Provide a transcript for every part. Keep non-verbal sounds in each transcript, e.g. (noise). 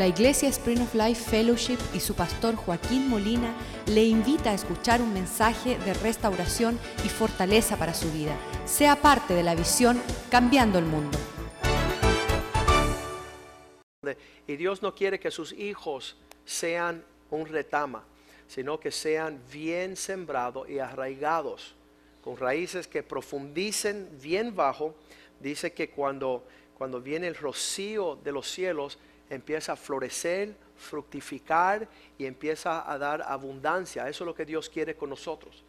La Iglesia Spring of Life Fellowship y su pastor Joaquín Molina le invita a escuchar un mensaje de restauración y fortaleza para su vida. Sea parte de la visión Cambiando el Mundo. Y Dios no quiere que sus hijos sean un retama, sino que sean bien sembrados y arraigados, con raíces que profundicen bien bajo. Dice que cuando, cuando viene el rocío de los cielos, empieza a florecer, fructificar y empieza a dar abundancia. Eso es lo que Dios quiere con nosotros.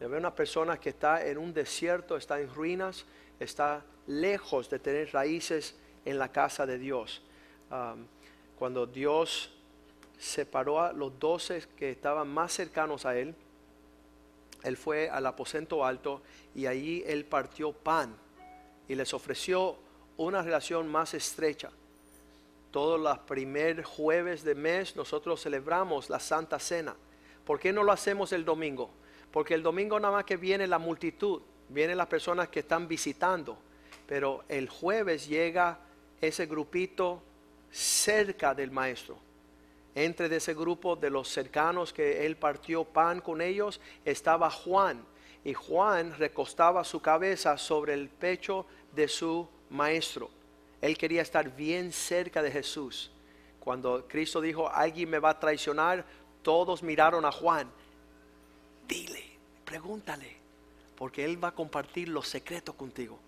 Ve una persona que está en un desierto, está en ruinas, está lejos de tener raíces en la casa de Dios. Cuando Dios separó a los doce que estaban más cercanos a Él, Él fue al aposento alto y allí Él partió pan y les ofreció una relación más estrecha. Todos los primer jueves de mes nosotros celebramos la Santa Cena. ¿Por qué no lo hacemos el domingo? Porque el domingo nada más que viene la multitud, vienen las personas que están visitando, pero el jueves llega ese grupito cerca del maestro. Entre de ese grupo de los cercanos que él partió pan con ellos estaba Juan y Juan recostaba su cabeza sobre el pecho de su maestro. Él quería estar bien cerca de Jesús. Cuando Cristo dijo, alguien me va a traicionar, todos miraron a Juan. Dile, pregúntale, porque Él va a compartir los secretos contigo.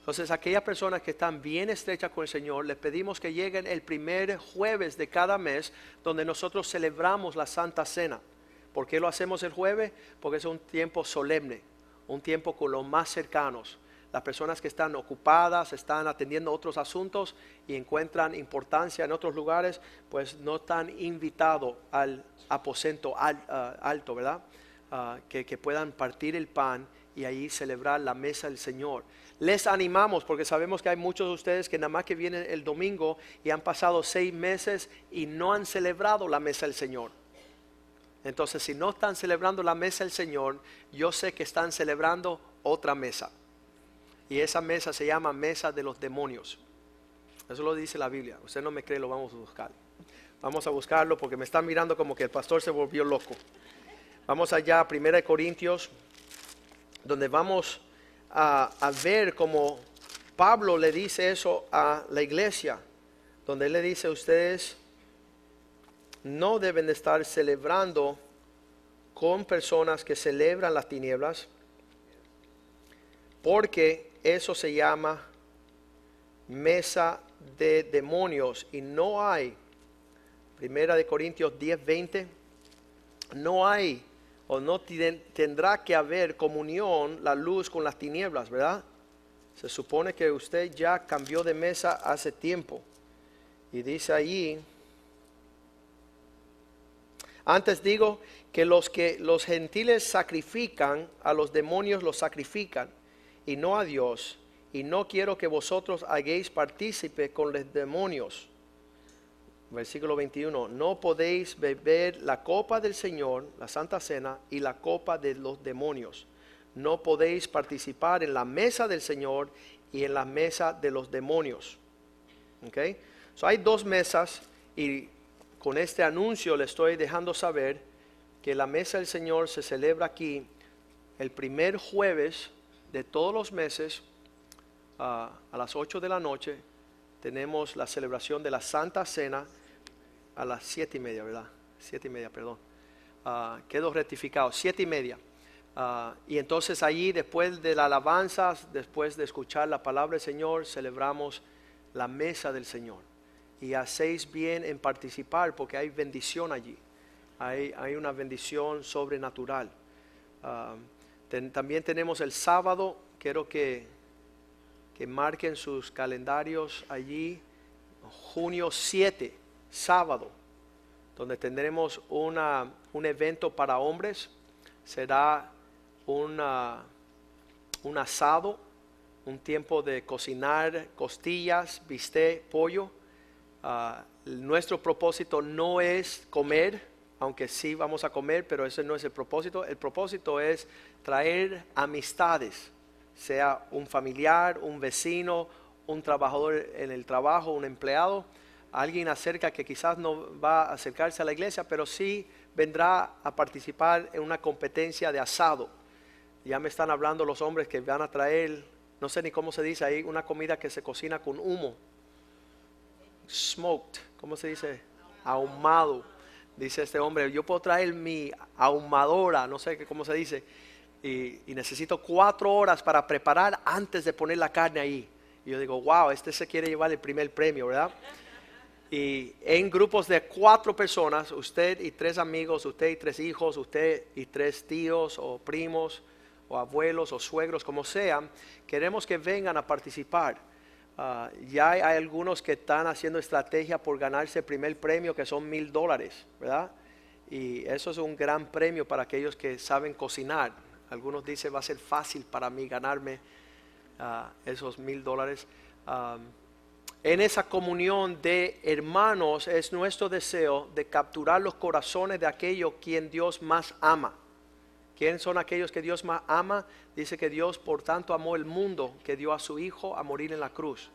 Entonces, aquellas personas que están bien estrechas con el Señor, les pedimos que lleguen el primer jueves de cada mes, donde nosotros celebramos la Santa Cena. ¿Por qué lo hacemos el jueves? Porque es un tiempo solemne, un tiempo con los más cercanos las personas que están ocupadas, están atendiendo otros asuntos y encuentran importancia en otros lugares, pues no están invitados al aposento ah, alto, ¿verdad? Ah, que, que puedan partir el pan y ahí celebrar la mesa del Señor. Les animamos porque sabemos que hay muchos de ustedes que nada más que vienen el domingo y han pasado seis meses y no han celebrado la mesa del Señor. Entonces, si no están celebrando la mesa del Señor, yo sé que están celebrando otra mesa. Y esa mesa se llama mesa de los demonios. Eso lo dice la Biblia. Usted no me cree, lo vamos a buscar. Vamos a buscarlo porque me están mirando como que el pastor se volvió loco. Vamos allá a 1 Corintios, donde vamos a, ver cómo Pablo le dice eso a la iglesia, donde él le dice ustedes, no deben de estar celebrando con personas que celebran las tinieblas, porque eso se llama mesa de demonios y no hay, primera de Corintios 10, 20, no hay o no tendrá que haber comunión la luz con las tinieblas, ¿verdad? Se supone que usted ya cambió de mesa hace tiempo. Y dice allí, antes digo que los que los gentiles sacrifican, a los demonios los sacrifican y no a Dios, y no quiero que vosotros hagáis partícipe con los demonios. Versículo 21, no podéis beber la copa del Señor, la Santa Cena, y la copa de los demonios. No podéis participar en la mesa del Señor y en la mesa de los demonios. Okay? So hay dos mesas y con este anuncio le estoy dejando saber que la mesa del Señor se celebra aquí el primer jueves de todos los meses, a las 8 de la noche, tenemos la celebración de la Santa Cena a las 7 y media, ¿verdad? 7 y media, perdón. Uh, quedó rectificado, 7 y media. Ah, y entonces allí, después de la alabanza, después de escuchar la palabra del Señor, celebramos la mesa del Señor. Y hacéis bien en participar porque hay bendición allí. Hay, una bendición sobrenatural. También tenemos el sábado, quiero que, que marquen sus calendarios allí, junio 7, sábado, donde tendremos una, un evento para hombres. Será una, un asado, un tiempo de cocinar costillas, bistec, pollo. Ah, nuestro propósito no es comer, aunque sí vamos a comer, pero ese no es el propósito. El propósito es traer amistades, sea un familiar, un vecino, un trabajador en el trabajo, un empleado, alguien acerca que quizás no va a acercarse a la iglesia, pero sí vendrá a participar en una competencia de asado. Ya me están hablando los hombres que van a traer, no sé ni cómo se dice ahí, una comida que se cocina con humo. Smoked, ¿cómo se dice? Ahumado. Dice este hombre, yo puedo traer mi ahumadora, no sé cómo se dice, y, y necesito cuatro horas para preparar antes de poner la carne ahí. Y yo digo, wow, este se quiere llevar el primer premio, ¿verdad? Y en grupos de cuatro personas, usted y tres amigos, usted y tres hijos, usted y tres tíos o primos o abuelos o suegros, como sean, queremos que vengan a participar. Ah, ya hay, algunos que están haciendo estrategia por ganarse el primer premio, que son mil dólares, ¿verdad? Y eso es un gran premio para aquellos que saben cocinar. Algunos dicen va a ser fácil para mí ganarme ah, esos mil dólares. En esa comunión de hermanos es nuestro deseo de capturar los corazones de aquellos quien Dios más ama. ¿Quién son aquellos que Dios más ama? Dice que Dios por tanto amó el mundo que dio a su Hijo a morir en la cruz.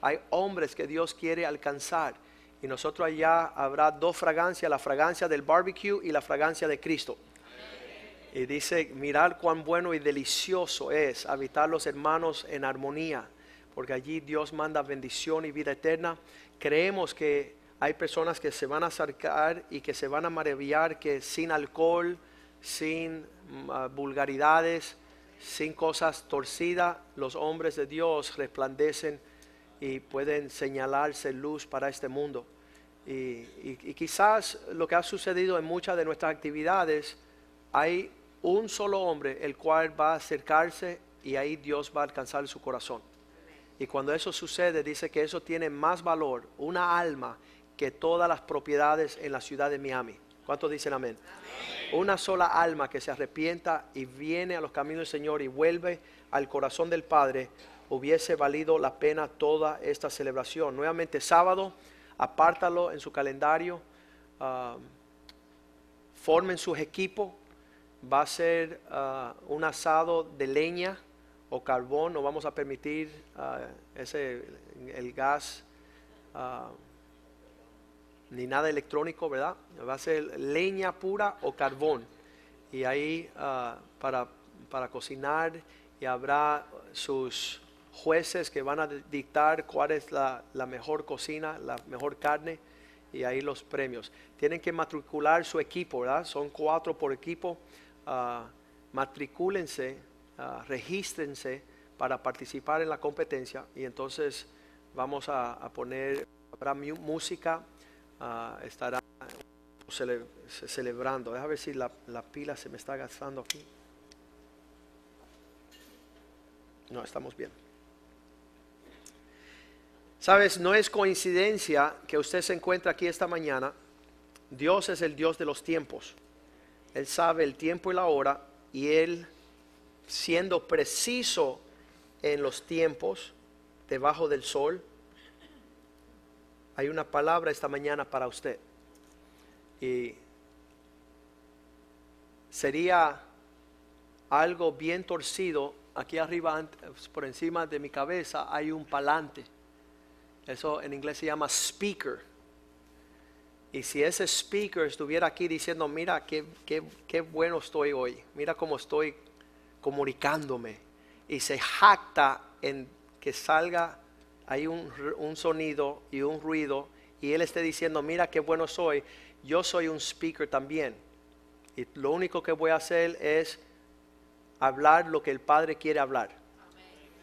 Hay hombres que Dios quiere alcanzar y nosotros allá habrá dos fragancias, la fragancia del barbecue y la fragancia de Cristo. Y dice, mirar cuán bueno y delicioso es habitar los hermanos en armonía, porque allí Dios manda bendición y vida eterna. Creemos que hay personas que se van a acercar y que se van a maravillar que sin alcohol, sin uh, vulgaridades, sin cosas torcidas, los hombres de Dios resplandecen y pueden señalarse luz para este mundo. Y, y, quizás lo que ha sucedido en muchas de nuestras actividades, hay un solo hombre el cual va a acercarse y ahí Dios va a alcanzar su corazón. Y cuando eso sucede, dice que eso tiene más valor, una alma, que todas las propiedades en la ciudad de Miami. ¿Cuántos dicen amén? Una sola alma que se arrepienta y viene a los caminos del Señor y vuelve al corazón del Padre, hubiese valido la pena toda esta celebración. Nuevamente sábado, apártalo en su calendario, ah, formen sus equipos, va a ser ah, un asado de leña o carbón, no vamos a permitir ah, ese, el gas ni nada electrónico, ¿verdad? Va a ser leña pura o carbón. Y ahí ah, para, para cocinar y habrá sus jueces que van a dictar cuál es la, mejor cocina, la mejor carne y ahí los premios. Tienen que matricular su equipo, ¿verdad? Son cuatro por equipo. Uh, matricúlense, uh, regístrense para participar en la competencia y entonces vamos a, a poner, habrá música Ah, estará celebrando. Déjame ver si la, la pila se me está gastando aquí. No, estamos bien. Sabes, no es coincidencia que usted se encuentre aquí esta mañana. Dios es el Dios de los tiempos. Él sabe el tiempo y la hora y Él, siendo preciso en los tiempos, debajo del sol, hay una palabra esta mañana para usted. Y sería algo bien torcido. Aquí arriba, por encima de mi cabeza, hay un palante. Eso en inglés se llama speaker. Y si ese speaker estuviera aquí diciendo, mira qué, qué, qué bueno estoy hoy, mira cómo estoy comunicándome, y se jacta en que salga hay un, sonido y un ruido y él esté diciendo, mira qué bueno soy, yo soy un speaker también. Y lo único que voy a hacer es hablar lo que el Padre quiere hablar.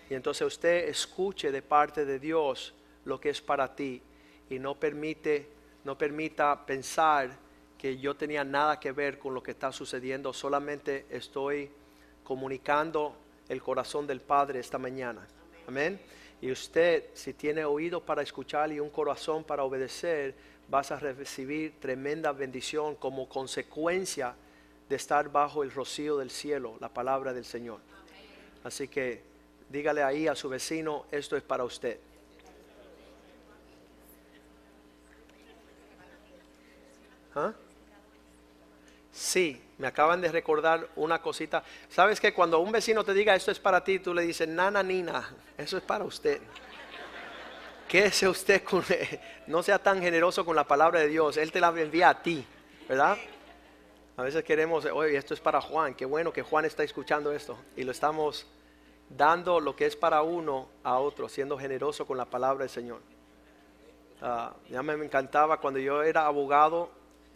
Y entonces usted escuche de parte de Dios lo que es para ti y no permite, no permita pensar que yo tenía nada que ver con lo que está sucediendo, solamente estoy comunicando el corazón del Padre esta mañana. Amén. Y usted, si tiene oído para escuchar y un corazón para obedecer, vas a recibir tremenda bendición como consecuencia de estar bajo el rocío del cielo, la palabra del Señor. Así que dígale ahí a su vecino, esto es para usted. ¿Ah? Sí, me acaban de recordar una cosita. ¿Sabes que cuando un vecino te diga esto es para ti, tú le dices, nana, nina, eso es para usted? quédese usted con, no sea tan generoso con la palabra de Dios, Él te la envía a ti, ¿verdad? A veces queremos, oye, esto es para Juan, qué bueno que Juan está escuchando esto y lo estamos dando lo que es para uno a otro, siendo generoso con la palabra del Señor. Ah, ya me encantaba cuando yo era abogado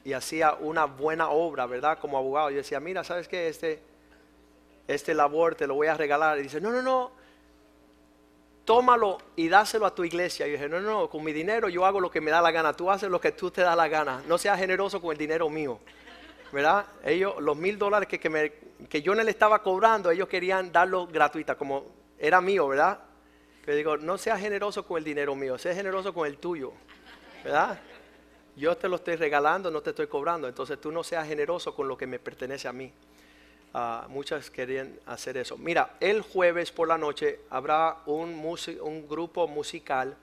y hacía una buena obra, ¿verdad? Como abogado. Yo decía, mira, ¿sabes qué? Este, este labor te lo voy a regalar. Y dice, no, no, no, tómalo y dáselo a tu iglesia. Y yo dije, no, no, con mi dinero yo hago lo que me da la gana. Tú haces lo que tú te da la gana. No seas generoso con el dinero mío. ¿Verdad? Ellos, los mil dólares que, que, que yo no le estaba cobrando, ellos querían darlo gratuita, como era mío, ¿verdad? Pero digo, no seas generoso con el dinero mío, sea generoso con el tuyo, ¿verdad? Yo te lo estoy regalando, no te estoy cobrando, entonces tú no seas generoso con lo que me pertenece a mí. Uh, muchas querían hacer eso. Mira, el jueves por la noche habrá un, un grupo musical,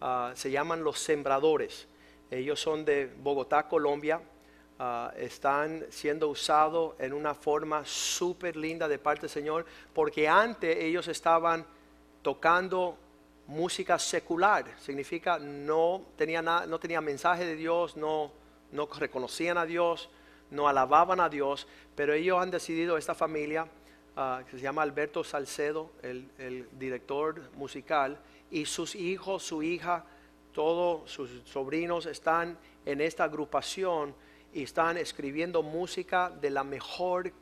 uh, se llaman Los Sembradores. Ellos son de Bogotá, Colombia. Uh, están siendo usados en una forma súper linda de parte del Señor, porque antes ellos estaban tocando música secular, significa no tenía, nada, no tenía mensaje de Dios, no, no reconocían a Dios, no alababan a Dios, pero ellos han decidido, esta familia, ah, que se llama Alberto Salcedo, el, el, director musical, y sus hijos, su hija, todos sus sobrinos están en esta agrupación y están escribiendo música de la mejor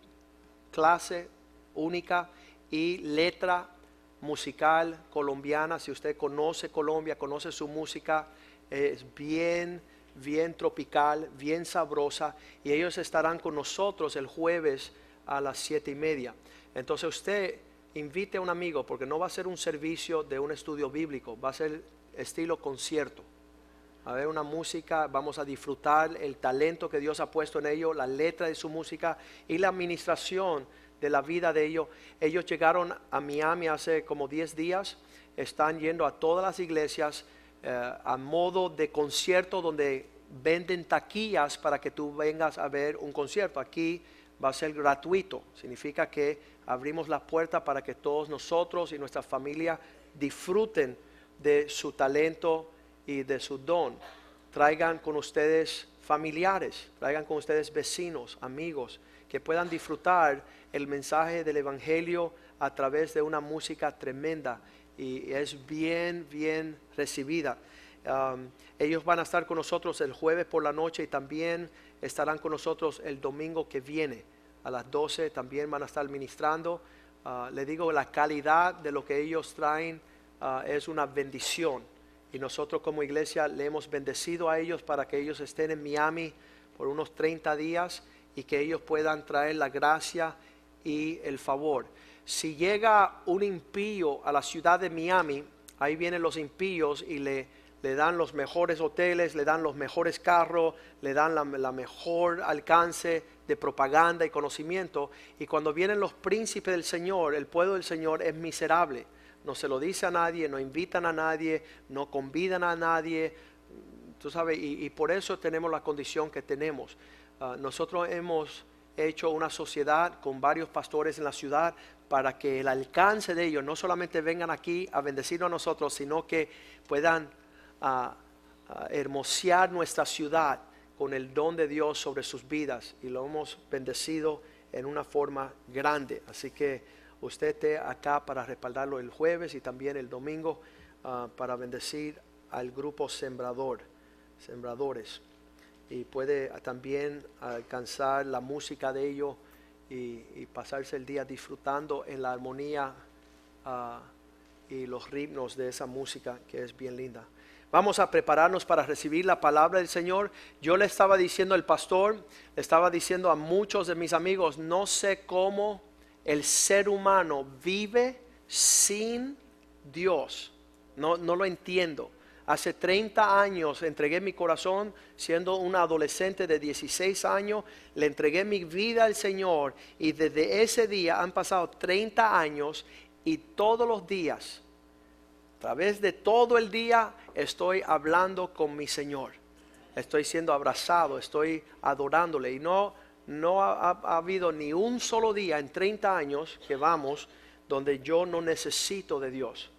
clase única y letra musical colombiana, si usted conoce Colombia, conoce su música, es bien, bien tropical, bien sabrosa, y ellos estarán con nosotros el jueves a las siete y media. Entonces usted invite a un amigo, porque no va a ser un servicio de un estudio bíblico, va a ser estilo concierto. A ver una música, vamos a disfrutar el talento que Dios ha puesto en ellos, la letra de su música y la administración de la vida de ellos. Ellos llegaron a Miami hace como 10 días, están yendo a todas las iglesias eh, a modo de concierto donde venden taquillas para que tú vengas a ver un concierto. Aquí va a ser gratuito, significa que abrimos las puertas para que todos nosotros y nuestra familia disfruten de su talento y de su don. Traigan con ustedes familiares, traigan con ustedes vecinos, amigos, que puedan disfrutar el mensaje del Evangelio a través de una música tremenda y es bien, bien recibida. Ellos van a estar con nosotros el jueves por la noche y también estarán con nosotros el domingo que viene. A las 12 también van a estar ministrando. Uh, le digo, la calidad de lo que ellos traen uh, es una bendición. Y nosotros como iglesia le hemos bendecido a ellos para que ellos estén en Miami por unos 30 días y que ellos puedan traer la gracia y el favor. Si llega un impío a la ciudad de Miami, ahí vienen los impíos y le, le dan los mejores hoteles, le dan los mejores carros, le dan la, mejor alcance de propaganda y conocimiento. Y cuando vienen los príncipes del Señor, el pueblo del Señor es miserable. No se lo dice a nadie, no invitan a nadie, no convidan a nadie. Tú sabes, y por eso tenemos la condición que tenemos. Uh, nosotros hemos hecho una sociedad con varios pastores en la ciudad para que el alcance de ellos no solamente vengan aquí a bendecirnos a nosotros, sino que puedan uh, uh, hermosear nuestra ciudad con el don de Dios sobre sus vidas y lo hemos bendecido en una forma grande. Así que usted esté acá para respaldarlo el jueves y también el domingo para bendecir al grupo sembrador, sembradores y puede también alcanzar la música de ellos y, pasarse el día disfrutando en la armonía uh, y los ritmos de esa música que es bien linda. Vamos a prepararnos para recibir la palabra del Señor. Yo le estaba diciendo al pastor, le estaba diciendo a muchos de mis amigos, no sé cómo el ser humano vive sin Dios. No, no lo entiendo. Hace 30 años entregué mi corazón siendo un adolescente de 16 años, le entregué mi vida al Señor y desde ese día han pasado 30 años y todos los días, a través de todo el día, estoy hablando con mi Señor. Estoy siendo abrazado, estoy adorándole y no, no ha, ha habido ni un solo día en 30 años que vamos donde yo no necesito de Dios,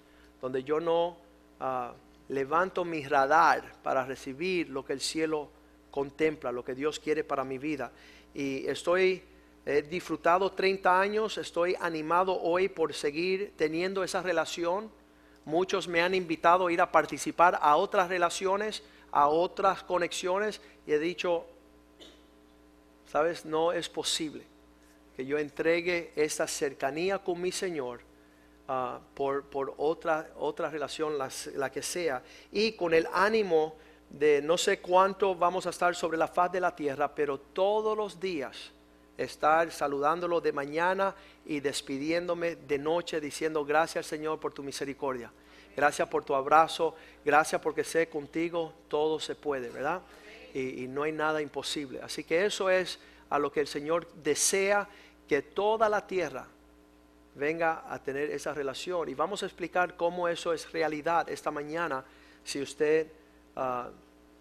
donde yo no... Uh, levanto mi radar para recibir lo que el cielo contempla, lo que Dios quiere para mi vida. Y estoy he disfrutado 30 años, estoy animado hoy por seguir teniendo esa relación. Muchos me han invitado a ir a participar a otras relaciones, a otras conexiones y he dicho, sabes, no es posible que yo entregue esa cercanía con mi Señor ah, por, otra, otra relación, la que sea, y con el ánimo de no sé cuánto vamos a estar sobre la faz de la tierra, pero todos los días estar saludándolo de mañana y despidiéndome de noche diciendo gracias Señor por tu misericordia. Gracias por tu abrazo, gracias porque sé contigo todo se puede, ¿verdad? Y, no hay nada imposible. Así que eso es a lo que el Señor desea que toda la tierra venga a tener esa relación. Y vamos a explicar cómo eso es realidad esta mañana. Si usted ah,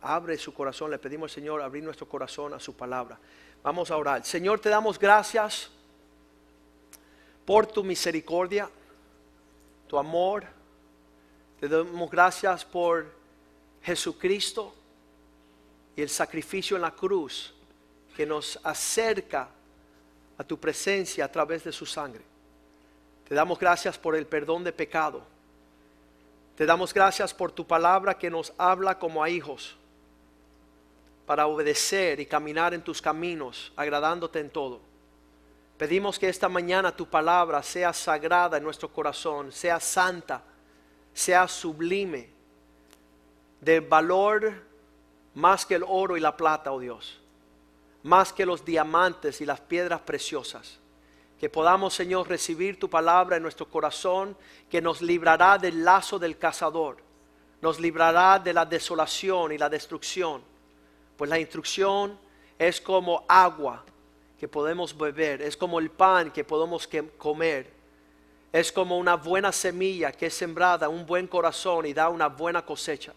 abre su corazón, le pedimos al Señor abrir nuestro corazón a su palabra. Vamos a orar. Señor, te damos gracias por tu misericordia, tu amor. Te damos gracias por Jesucristo y el sacrificio en la cruz que nos acerca a tu presencia a través de su sangre. Te damos gracias por el perdón de pecado. Te damos gracias por tu palabra que nos habla como a hijos para obedecer y caminar en tus caminos, agradándote en todo. Pedimos que esta mañana tu palabra sea sagrada en nuestro corazón, sea santa, sea sublime, de valor más que el oro y la plata, oh Dios, más que los diamantes y las piedras preciosas. Que podamos, Señor, recibir tu palabra en nuestro corazón, que nos librará del lazo del cazador, nos librará de la desolación y la destrucción pues la instrucción es como agua que podemos beber, es como el pan que podemos comer, es como una buena semilla que es sembrada, un buen corazón y da una buena cosecha.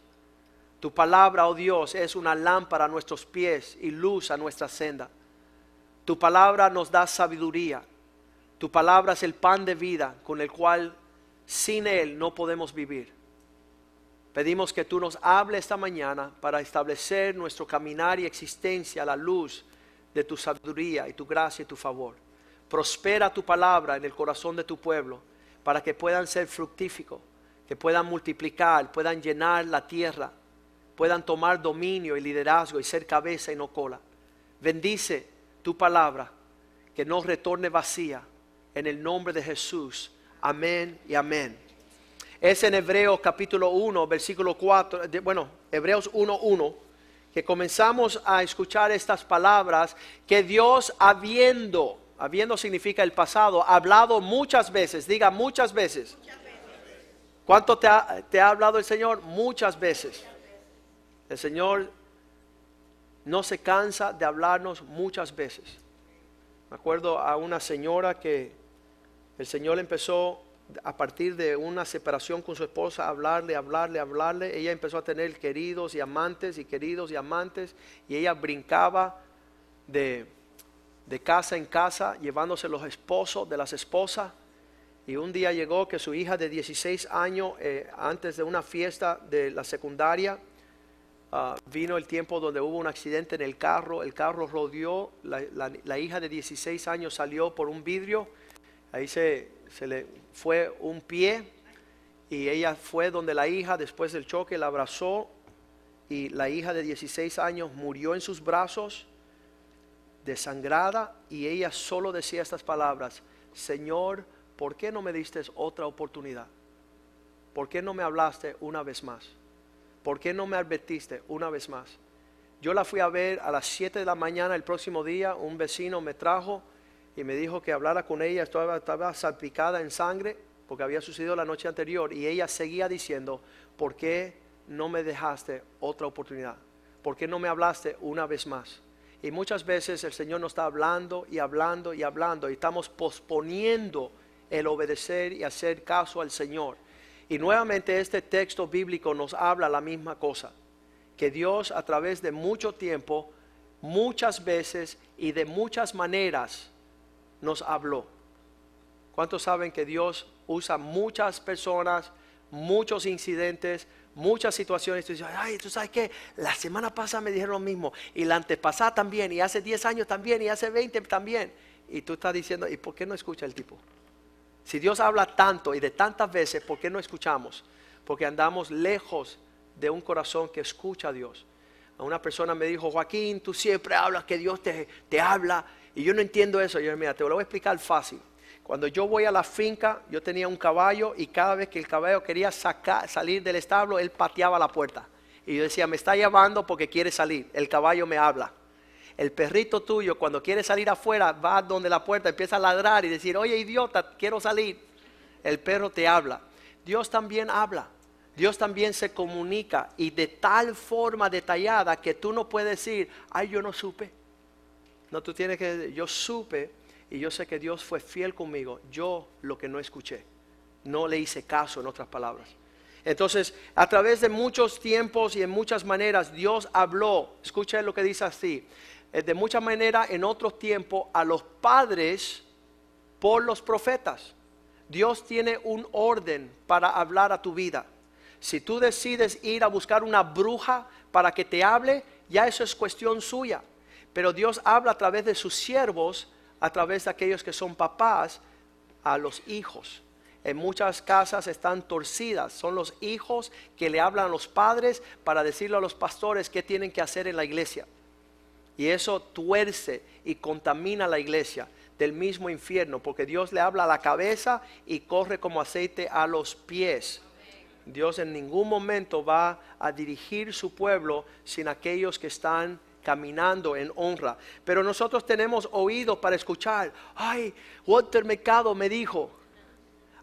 Tu palabra, oh Dios, es una lámpara a nuestros pies y luz a nuestra senda. Tu palabra nos da sabiduría. Tu palabra es el pan de vida con el cual sin él no podemos vivir. Pedimos que tú nos hables esta mañana para establecer nuestro caminar y existencia a la luz de tu sabiduría y tu gracia y tu favor. Prospera tu palabra en el corazón de tu pueblo para que puedan ser fructíficos, que puedan multiplicar, puedan llenar la tierra, puedan tomar dominio y liderazgo y ser cabeza y no cola. Bendice tu palabra, que no retorne vacía. En el nombre de Jesús. Amén y amén es en Hebreos capítulo 1, versículo 4, bueno, Hebreos 1, 1, que comenzamos a escuchar estas palabras que Dios habiendo, habiendo significa el pasado, hablado muchas veces, diga muchas veces. ¿Cuánto te ha, te ha hablado el Señor? Muchas veces. El Señor no se cansa de hablarnos muchas veces. Me acuerdo a una señora que el Señor empezó a partir de una separación con su esposa, hablarle, hablarle, hablarle, ella empezó a tener queridos y amantes y queridos y amantes y ella brincaba de, casa en casa llevándose los esposos de las esposas. Y un día llegó que su hija de 16 años, eh, antes de una fiesta de la secundaria, ah, vino el tiempo donde hubo un accidente en el carro, el carro rodeó, la hija de 16 años salió por un vidrio, ahí se, se le fue un pie y ella fue donde la hija después del choque la abrazó y la hija de 16 años murió en sus brazos desangrada y ella solo decía estas palabras, Señor, ¿por qué no me diste otra oportunidad? ¿Por qué no me hablaste una vez más? ¿Por qué no me advertiste una vez más? Yo la fui a ver a las 7 de la mañana el próximo día, un vecino me trajo y me dijo que hablara con ella, estaba, salpicada en sangre porque había sucedido la noche anterior y ella seguía diciendo, ¿por qué no me dejaste otra oportunidad? ¿Por qué no me hablaste una vez más? Y muchas veces el Señor nos está hablando y hablando y hablando y estamos posponiendo el obedecer y hacer caso al Señor. Y nuevamente este texto bíblico nos habla la misma cosa, que Dios a través de mucho tiempo, muchas veces y de muchas maneras nos habló. ¿Cuántos saben que Dios usa muchas personas, muchos incidentes, muchas situaciones. Tú dices, ay, tú sabes que la semana pasada me dijeron lo mismo, y la antepasada también, y hace 10 años también, y hace 20 también. Y tú estás diciendo, ¿y por qué no escucha el tipo? Si Dios habla tanto y de tantas veces, ¿por qué no escuchamos? Porque andamos lejos de un corazón que escucha a Dios. Una persona me dijo, Joaquín, tú siempre hablas que Dios te, te habla, y yo no entiendo eso. Yo, mira, te lo voy a explicar fácil. Cuando yo voy a la finca, yo tenía un caballo y cada vez que el caballo quería sacar, salir del establo, él pateaba la puerta. Y yo decía, me está llamando porque quiere salir. El caballo me habla. El perrito tuyo, cuando quiere salir afuera, va donde la puerta, empieza a ladrar y decir, oye idiota, quiero salir. El perro te habla. Dios también habla. Dios también se comunica y de tal forma detallada que tú no puedes decir, ay, yo no supe. No, tú tienes que yo supe y yo sé que Dios fue fiel conmigo. Yo lo que no escuché, no le hice caso en otras palabras. Entonces, a través de muchos tiempos y en muchas maneras, Dios habló, escucha lo que dice así, eh, de muchas maneras en otros tiempos a los padres por los profetas. Dios tiene un orden para hablar a tu vida. Si tú decides ir a buscar una bruja para que te hable, ya eso es cuestión suya. Pero Dios habla a través de sus siervos a través de aquellos que son papás a los hijos. En muchas casas están torcidas. Son los hijos que le hablan a los padres para decirle a los pastores qué tienen que hacer en la iglesia. Y eso tuerce y contamina la iglesia del mismo infierno, porque Dios le habla a la cabeza y corre como aceite a los pies. Dios en ningún momento va a dirigir su pueblo sin aquellos que están caminando en honra. Pero nosotros tenemos oído para escuchar. Ay, Walter Mercado me dijo.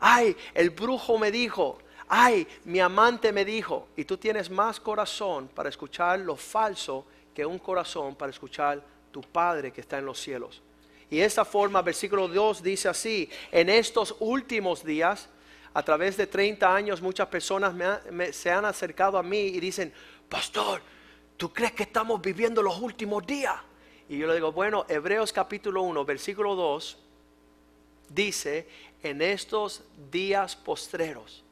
Ay, el brujo me dijo. Ay, mi amante me dijo. Y tú tienes más corazón para escuchar lo falso que un corazón para escuchar tu Padre que está en los cielos. Y esta forma, versículo 2 dice así, en estos últimos días, a través de 30 años, muchas personas se han acercado a mí y dicen, pastor, ¿tú crees que estamos viviendo los últimos días? Y yo le digo, bueno, Hebreos capítulo 1, versículo 2, dice, en estos días postreros,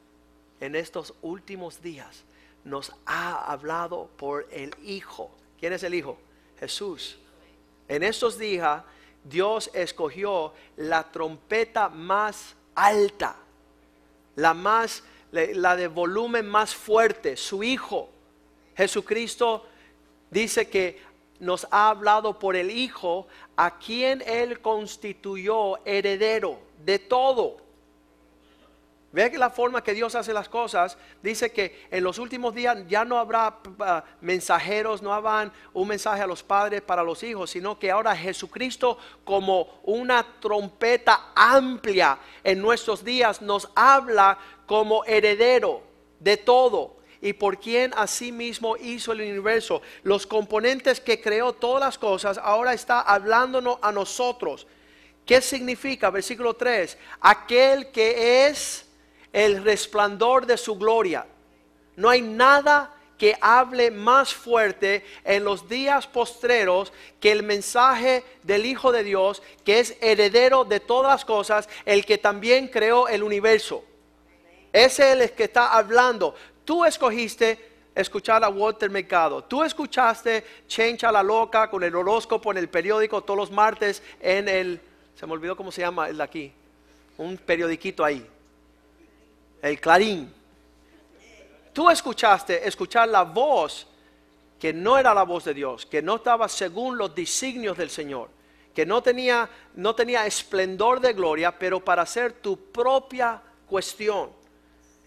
en estos últimos días, nos ha hablado por el Hijo. ¿Quién es el Hijo? Jesús. En estos días, Dios escogió la trompeta más alta, la más, la de volumen más fuerte, su Hijo. Jesucristo dice que nos ha hablado por el Hijo, a quien Él constituyó heredero de todo. Ve que la forma que Dios hace las cosas, dice que en los últimos días ya no habrá ah, mensajeros, no habrá un mensaje a los padres para los hijos, sino que ahora Jesucristo como una trompeta amplia en nuestros días nos habla como heredero de todo y por quien asimismo hizo el universo. Los componentes que creó todas las cosas, ahora está hablándonos a nosotros. ¿Qué significa? Versículo 3. Aquel que es el resplandor de su gloria. No hay nada que hable más fuerte en los días postreros que el mensaje del Hijo de Dios, que es heredero de todas las cosas, el que también creó el universo. Es el que está hablando. Tú escogiste escuchar a Walter Mercado. Tú escuchaste Change a la Loca con el horóscopo en el periódico todos los martes en el, se me olvidó cómo se llama el de aquí, un periodiquito ahí, el Clarín. Tú escuchaste escuchar la voz que no era la voz de Dios, que no estaba según los designios del Señor, que no tenía, no tenía esplendor de gloria, pero para hacer tu propia cuestión.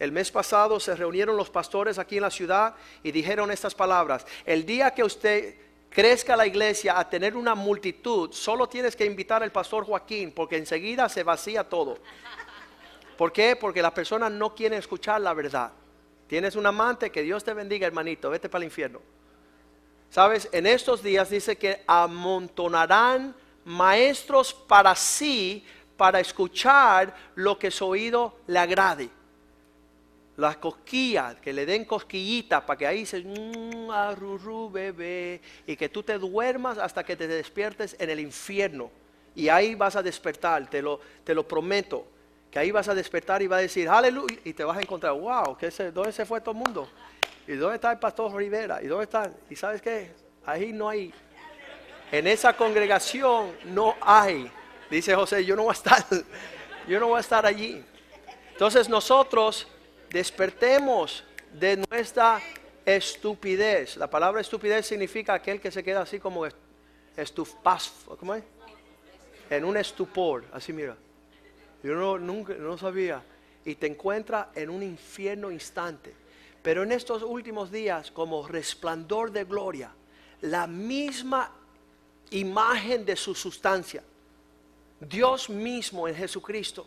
El mes pasado se reunieron los pastores aquí en la ciudad y dijeron estas palabras. El día que usted crezca la iglesia a tener una multitud, solo tienes que invitar al pastor Joaquín porque enseguida se vacía todo. ¿Por qué? Porque las personas no quieren escuchar la verdad. Tienes un amante, que Dios te bendiga hermanito, vete para el infierno. Sabes, en estos días dice que amontonarán maestros para sí, para escuchar lo que su oído le agrade las cosquillas, que le den cosquillitas para que ahí se mmm, arrurú, bebé, y que tú te duermas hasta que te despiertes en el infierno. Y ahí vas a despertar, te lo, te lo prometo, que ahí vas a despertar y vas a decir, aleluya, y te vas a encontrar, wow, ¿qué ¿dónde se fue todo el mundo? ¿Y dónde está el pastor Rivera? ¿Y dónde está? ¿Y sabes qué? Ahí no hay. En esa congregación no hay. Dice José, yo no voy a estar. (laughs) Yo no voy a estar allí. Entonces nosotros despertemos de nuestra estupidez. La palabra estupidez significa aquel que se queda así como estupaz. ¿Cómo es? En un estupor. Así mira. Yo no, nunca, no sabía. Y te encuentra en un infierno instante. Pero en estos últimos días, como resplandor de gloria, la misma imagen de su sustancia, Dios mismo en Jesucristo,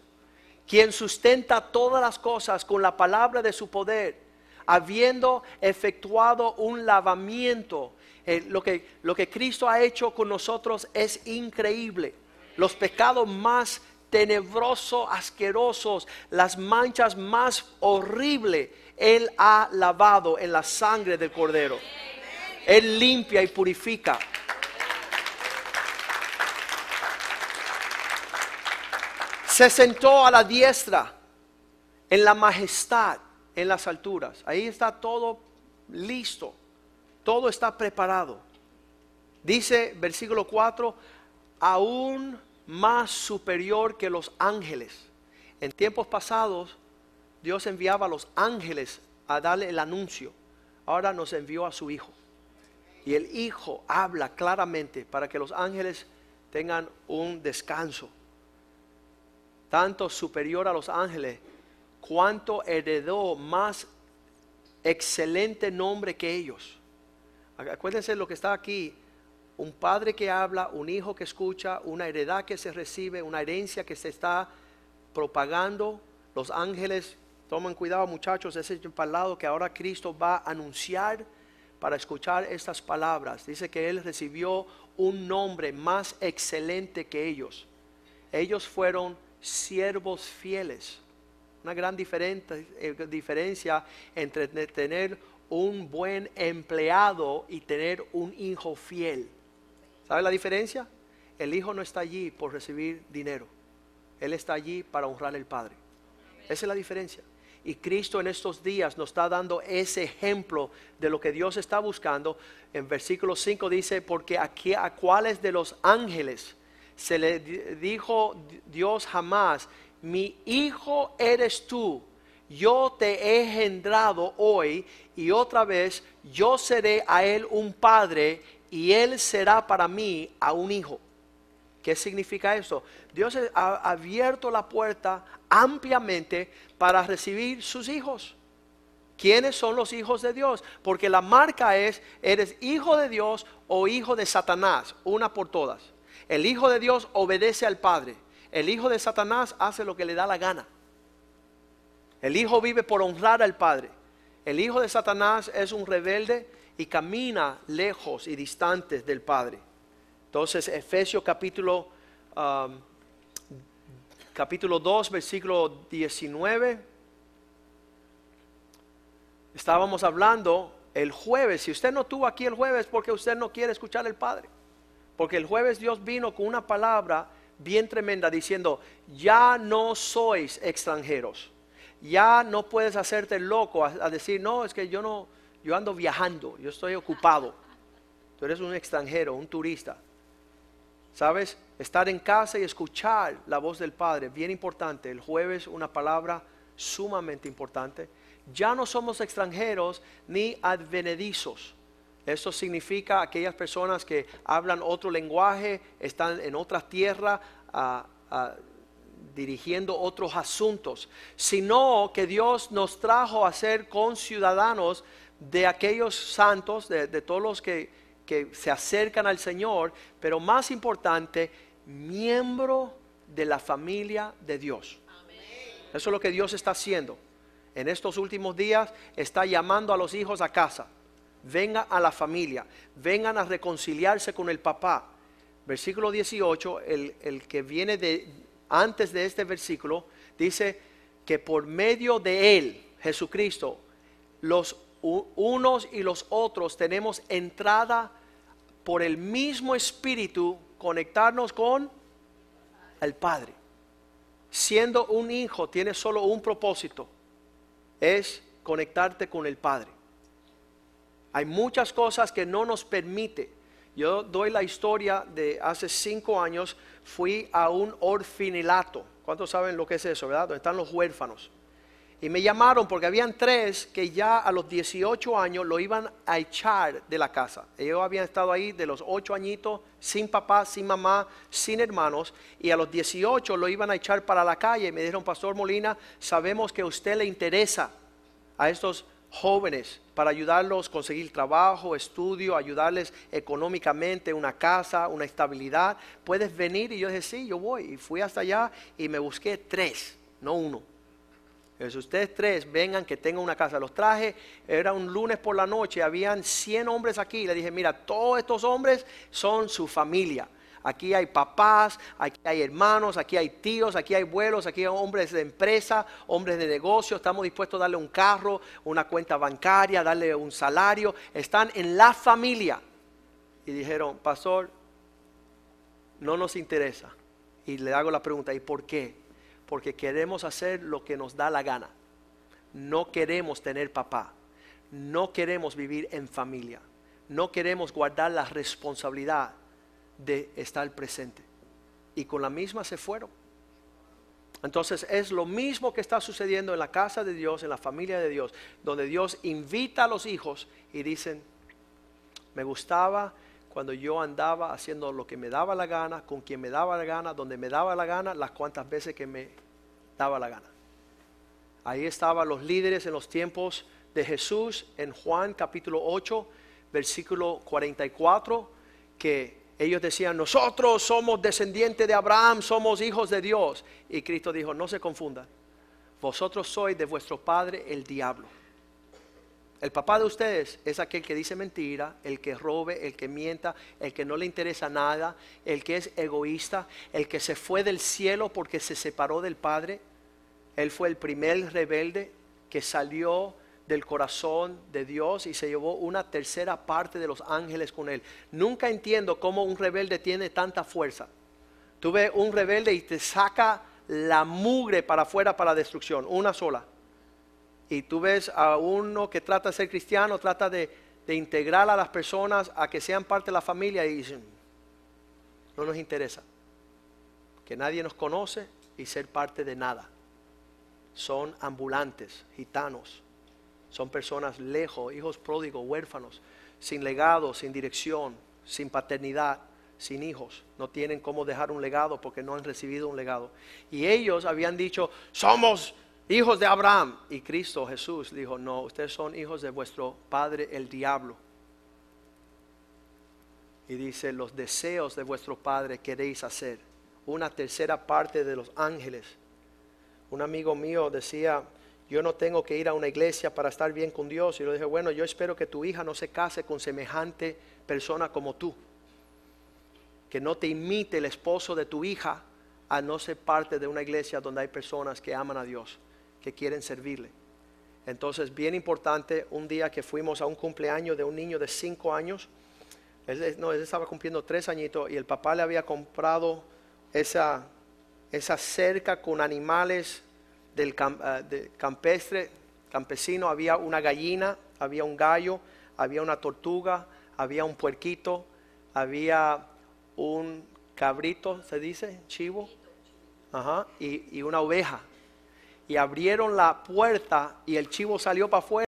quien sustenta todas las cosas con la palabra de su poder, habiendo efectuado un lavamiento. Eh, lo, que, lo que Cristo ha hecho con nosotros es increíble. Los pecados más tenebrosos, asquerosos, las manchas más horribles, Él ha lavado en la sangre del Cordero. Él limpia y purifica. Se sentó a la diestra en la majestad, en las alturas. Ahí está todo listo. Todo está preparado. Dice versículo 4, aún más superior que los ángeles. En tiempos pasados, Dios enviaba a los ángeles a darle el anuncio. Ahora nos envió a su Hijo. Y el Hijo habla claramente para que los ángeles tengan un descanso. Tanto superior a los ángeles, cuanto heredó más excelente nombre que ellos. Acuérdense lo que está aquí un padre que habla, un hijo que escucha, una heredad que se recibe, una herencia que se está propagando. Los ángeles, tomen cuidado muchachos, ese es el lado que ahora Cristo va a anunciar para escuchar estas palabras. Dice que Él recibió un nombre más excelente que ellos. Ellos fueron siervos fieles. Una gran eh, diferencia entre tener un buen empleado y tener un hijo fiel. ¿Sabe la diferencia? El hijo no está allí por recibir dinero. Él está allí para honrar al Padre. Esa es la diferencia. Y Cristo en estos días nos está dando ese ejemplo de lo que Dios está buscando. En versículo 5 dice, porque aquí a cuáles de los ángeles se le dijo Dios jamás, mi hijo eres tú, yo te he engendrado hoy y otra vez yo seré a él un padre y él será para mí a un hijo. ¿Qué significa eso? Dios ha abierto la puerta ampliamente para recibir sus hijos. ¿Quiénes son los hijos de Dios? Porque la marca es, eres hijo de Dios o hijo de Satanás, una por todas. El hijo de Dios obedece al Padre. El hijo de Satanás hace lo que le da la gana. El hijo vive por honrar al Padre. El hijo de Satanás es un rebelde y camina lejos y distantes del Padre. Entonces, Efesios capítulo, um, capítulo 2, versículo 19. Estábamos hablando el jueves. Si usted no estuvo aquí el jueves, porque usted no quiere escuchar al Padre. Porque el jueves Dios vino con una palabra bien tremenda diciendo, ya no sois extranjeros. Ya no puedes hacerte loco a decir, no, es que yo no, yo ando viajando, yo estoy ocupado. Tú eres un extranjero, un turista. ¿Sabes? Estar en casa y escuchar la voz del Padre, bien importante. El jueves una palabra sumamente importante. Ya no somos extranjeros ni advenedizos. Eso significa aquellas personas que hablan otro lenguaje, están en otra tierra dirigiendo otros asuntos, sino que Dios nos trajo a ser conciudadanos de aquellos santos, de, todos los que, que se acercan al Señor, pero más importante, miembro de la familia de Dios. Eso es lo que Dios está haciendo. En estos últimos días está llamando a los hijos a casa. Vengan a la familia, vengan a reconciliarse con el papá. Versículo 18, el, el que viene de, antes de este versículo, dice que por medio de él, Jesucristo, los unos y los otros tenemos entrada por el mismo espíritu, conectarnos con el Padre. Siendo un hijo, tiene solo un propósito, es conectarte con el Padre. Hay muchas cosas que no nos permite. Yo doy la historia de hace cinco años, fui a un orfinilato. ¿Cuántos saben lo que es eso, verdad? Donde están los huérfanos. Y me llamaron porque habían tres que ya a los 18 años lo iban a echar de la casa. Ellos habían estado ahí de los 8 añitos, sin papá, sin mamá, sin hermanos. Y a los 18 lo iban a echar para la calle. Y me dijeron, Pastor Molina, sabemos que a usted le interesa a estos jóvenes para ayudarlos a conseguir trabajo, estudio, ayudarles económicamente, una casa, una estabilidad. ¿Puedes venir? Y yo dije, sí, yo voy. Y fui hasta allá y me busqué tres, no uno si ustedes tres vengan que tengan una casa. Los traje, era un lunes por la noche, habían 100 hombres aquí. Le dije, mira, todos estos hombres son su familia. Aquí hay papás, aquí hay hermanos, aquí hay tíos, aquí hay abuelos, aquí hay hombres de empresa, hombres de negocio. Estamos dispuestos a darle un carro, una cuenta bancaria, darle un salario. Están en la familia. Y dijeron, pastor, no nos interesa. Y le hago la pregunta, ¿y por qué? porque queremos hacer lo que nos da la gana. No queremos tener papá. No queremos vivir en familia. No queremos guardar la responsabilidad de estar presente. Y con la misma se fueron. Entonces es lo mismo que está sucediendo en la casa de Dios, en la familia de Dios, donde Dios invita a los hijos y dicen, me gustaba cuando yo andaba haciendo lo que me daba la gana, con quien me daba la gana, donde me daba la gana, las cuantas veces que me daba la gana. Ahí estaban los líderes en los tiempos de Jesús en Juan capítulo 8, versículo 44, que ellos decían, nosotros somos descendientes de Abraham, somos hijos de Dios. Y Cristo dijo, no se confundan, vosotros sois de vuestro padre el diablo el papá de ustedes es aquel que dice mentira, el que robe, el que mienta, el que no le interesa nada, el que es egoísta, el que se fue del cielo porque se separó del Padre. Él fue el primer rebelde que salió del corazón de Dios y se llevó una tercera parte de los ángeles con él. Nunca entiendo cómo un rebelde tiene tanta fuerza. Tú ves un rebelde y te saca la mugre para afuera para destrucción, una sola y tú ves a uno que trata de ser cristiano, trata de, integrar a las personas a que sean parte de la familia y dicen, no nos interesa, que nadie nos conoce y ser parte de nada. Son ambulantes, gitanos, son personas lejos, hijos pródigos, huérfanos, sin legado, sin dirección, sin paternidad, sin hijos. No tienen cómo dejar un legado porque no han recibido un legado. Y ellos habían dicho, somos hijos de Abraham. Y Cristo Jesús dijo, no, ustedes son hijos de vuestro padre el diablo. Y dice, los deseos de vuestro padre queréis hacer. Una tercera parte de los ángeles. Un amigo mío decía, yo no tengo que ir a una iglesia para estar bien con Dios. Y yo dije, bueno, yo espero que tu hija no se case con semejante persona como tú. Que no te imite el esposo de tu hija a no ser parte de una iglesia donde hay personas que aman a Dios que quieren servirle. Entonces, bien importante, un día que fuimos a un cumpleaños de un niño de cinco años, él, no, él estaba cumpliendo tres añitos y el papá le había comprado esa, esa cerca con animales del ah, campestre, campesino, había una gallina, había un gallo, había una tortuga, había un puerquito, había un cabrito, se dice, chivo, y, y una oveja. Y abrieron la puerta y el chivo salió para afuera.